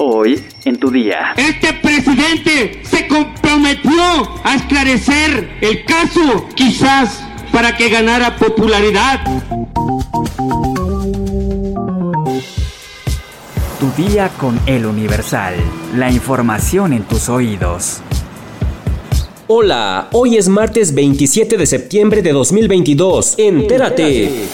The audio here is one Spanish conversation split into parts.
Hoy en tu día. Este presidente se comprometió a esclarecer el caso, quizás para que ganara popularidad. Tu día con el Universal. La información en tus oídos. Hola, hoy es martes 27 de septiembre de 2022. Entérate.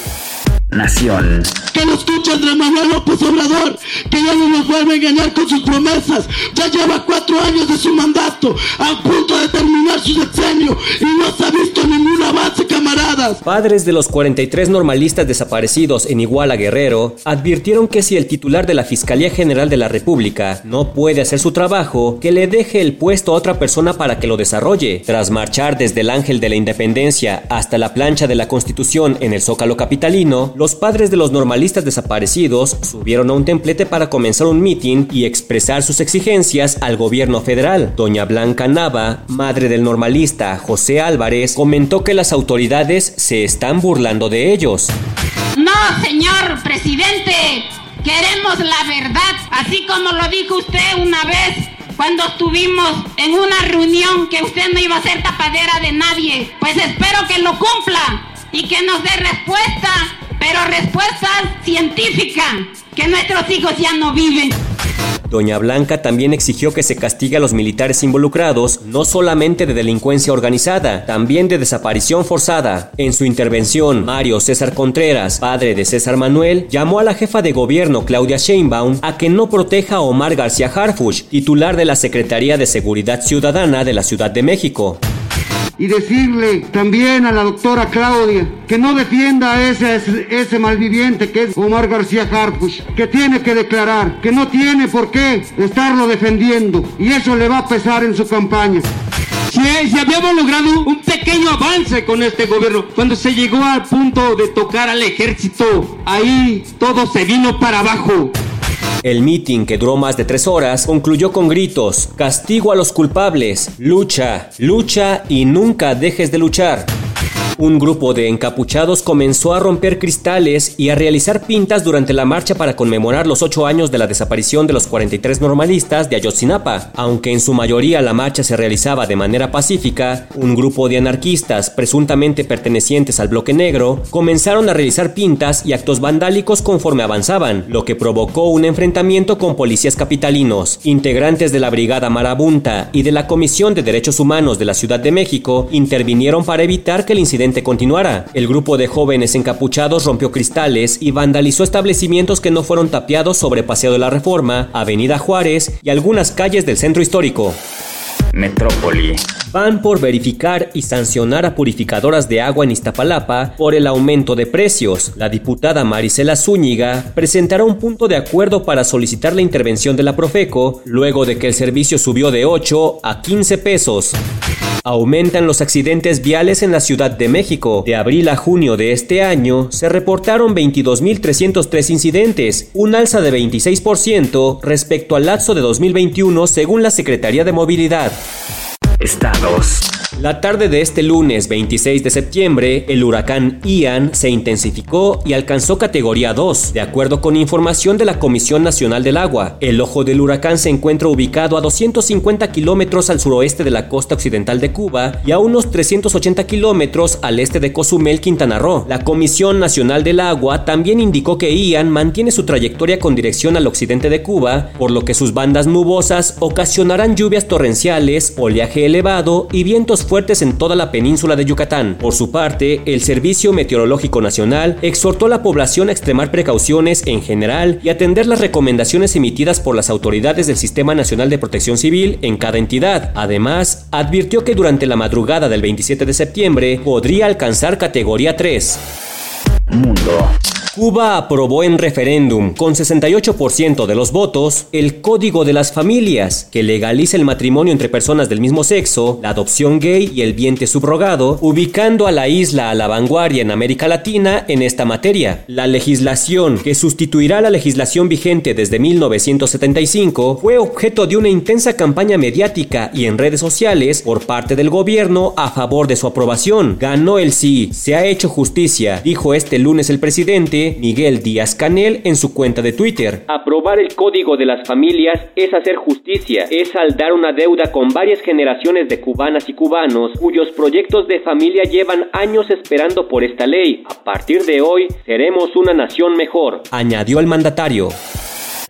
Nación. Que lo escuche Andrés Manuel López Obrador, que ya no nos vuelve a engañar con sus promesas. Ya lleva cuatro años de su mandato, a punto de terminar su sexenio, y no se ha visto ningún avance, camaradas. Padres de los 43 normalistas desaparecidos en Iguala Guerrero advirtieron que si el titular de la Fiscalía General de la República no puede hacer su trabajo, que le deje el puesto a otra persona para que lo desarrolle. Tras marchar desde el Ángel de la Independencia hasta la plancha de la Constitución en el Zócalo Capitalino, los padres de los normalistas desaparecidos subieron a un templete para comenzar un mitin y expresar sus exigencias al gobierno federal. Doña Blanca Nava, madre del normalista José Álvarez, comentó que las autoridades se están burlando de ellos. No, señor presidente, queremos la verdad, así como lo dijo usted una vez cuando estuvimos en una reunión que usted no iba a ser tapadera de nadie. Pues espero que lo cumpla y que nos dé respuesta pero respuesta científica, que nuestros hijos ya no viven. Doña Blanca también exigió que se castigue a los militares involucrados, no solamente de delincuencia organizada, también de desaparición forzada. En su intervención, Mario César Contreras, padre de César Manuel, llamó a la jefa de gobierno Claudia Sheinbaum a que no proteja a Omar García Harfuch, titular de la Secretaría de Seguridad Ciudadana de la Ciudad de México y decirle también a la doctora Claudia que no defienda a ese, ese malviviente que es Omar García Harfuch, que tiene que declarar que no tiene por qué estarlo defendiendo y eso le va a pesar en su campaña. Si, si habíamos logrado un pequeño avance con este gobierno, cuando se llegó al punto de tocar al ejército, ahí todo se vino para abajo. El mitin, que duró más de tres horas, concluyó con gritos, castigo a los culpables, lucha, lucha y nunca dejes de luchar. Un grupo de encapuchados comenzó a romper cristales y a realizar pintas durante la marcha para conmemorar los ocho años de la desaparición de los 43 normalistas de Ayotzinapa. Aunque en su mayoría la marcha se realizaba de manera pacífica, un grupo de anarquistas, presuntamente pertenecientes al bloque negro, comenzaron a realizar pintas y actos vandálicos conforme avanzaban, lo que provocó un enfrentamiento con policías capitalinos. Integrantes de la Brigada Marabunta y de la Comisión de Derechos Humanos de la Ciudad de México intervinieron para evitar que el incidente continuara. El grupo de jóvenes encapuchados rompió cristales y vandalizó establecimientos que no fueron tapiados sobre Paseo de la Reforma, Avenida Juárez y algunas calles del centro histórico. Metrópoli. Van por verificar y sancionar a purificadoras de agua en Iztapalapa por el aumento de precios. La diputada Marisela Zúñiga presentará un punto de acuerdo para solicitar la intervención de la Profeco luego de que el servicio subió de 8 a 15 pesos. Aumentan los accidentes viales en la Ciudad de México. De abril a junio de este año se reportaron 22.303 incidentes, un alza de 26% respecto al lapso de 2021 según la Secretaría de Movilidad. Estados. La tarde de este lunes 26 de septiembre, el huracán Ian se intensificó y alcanzó categoría 2, de acuerdo con información de la Comisión Nacional del Agua. El ojo del huracán se encuentra ubicado a 250 kilómetros al suroeste de la costa occidental de Cuba y a unos 380 kilómetros al este de Cozumel, Quintana Roo. La Comisión Nacional del Agua también indicó que Ian mantiene su trayectoria con dirección al occidente de Cuba, por lo que sus bandas nubosas ocasionarán lluvias torrenciales, oleaje elevado y vientos fuertes en toda la península de Yucatán. Por su parte, el Servicio Meteorológico Nacional exhortó a la población a extremar precauciones en general y atender las recomendaciones emitidas por las autoridades del Sistema Nacional de Protección Civil en cada entidad. Además, advirtió que durante la madrugada del 27 de septiembre podría alcanzar categoría 3. Mundo. Cuba aprobó en referéndum con 68% de los votos el Código de las Familias, que legaliza el matrimonio entre personas del mismo sexo, la adopción gay y el vientre subrogado, ubicando a la isla a la vanguardia en América Latina en esta materia. La legislación, que sustituirá la legislación vigente desde 1975, fue objeto de una intensa campaña mediática y en redes sociales por parte del gobierno a favor de su aprobación. Ganó el sí, se ha hecho justicia, dijo este lunes el presidente Miguel Díaz Canel en su cuenta de Twitter. Aprobar el Código de las Familias es hacer justicia, es saldar una deuda con varias generaciones de cubanas y cubanos cuyos proyectos de familia llevan años esperando por esta ley. A partir de hoy seremos una nación mejor, añadió el mandatario.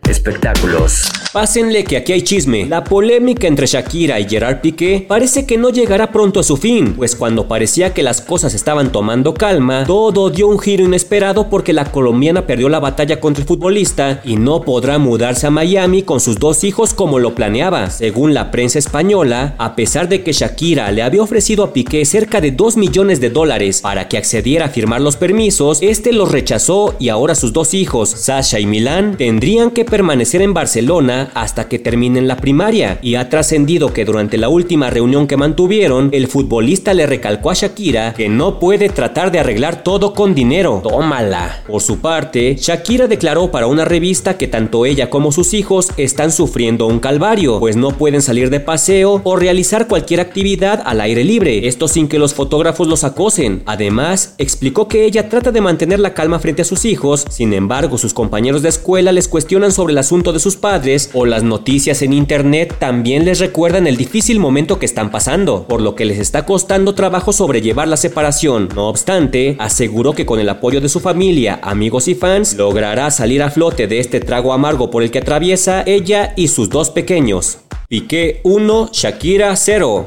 Espectáculos. Pásenle que aquí hay chisme. La polémica entre Shakira y Gerard Piqué parece que no llegará pronto a su fin, pues cuando parecía que las cosas estaban tomando calma, todo dio un giro inesperado porque la colombiana perdió la batalla contra el futbolista y no podrá mudarse a Miami con sus dos hijos como lo planeaba. Según la prensa española, a pesar de que Shakira le había ofrecido a Piqué cerca de 2 millones de dólares para que accediera a firmar los permisos, este los rechazó y ahora sus dos hijos, Sasha y Milán, tendrían que permanecer en Barcelona hasta que terminen la primaria y ha trascendido que durante la última reunión que mantuvieron, el futbolista le recalcó a Shakira que no puede tratar de arreglar todo con dinero. Tómala. Por su parte, Shakira declaró para una revista que tanto ella como sus hijos están sufriendo un calvario, pues no pueden salir de paseo o realizar cualquier actividad al aire libre, esto sin que los fotógrafos los acosen. Además, explicó que ella trata de mantener la calma frente a sus hijos, sin embargo sus compañeros de escuela les cuestionan sobre el asunto de sus padres o las noticias en internet también les recuerdan el difícil momento que están pasando, por lo que les está costando trabajo sobrellevar la separación. No obstante, aseguró que con el apoyo de su familia, amigos y fans, logrará salir a flote de este trago amargo por el que atraviesa ella y sus dos pequeños. Piqué 1, Shakira 0.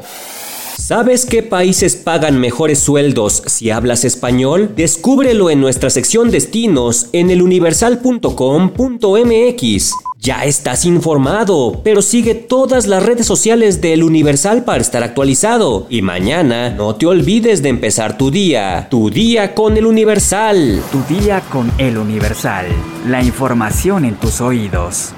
¿Sabes qué países pagan mejores sueldos si hablas español? Descúbrelo en nuestra sección Destinos en eluniversal.com.mx. Ya estás informado, pero sigue todas las redes sociales del Universal para estar actualizado. Y mañana no te olvides de empezar tu día. Tu día con el Universal. Tu día con el Universal. La información en tus oídos.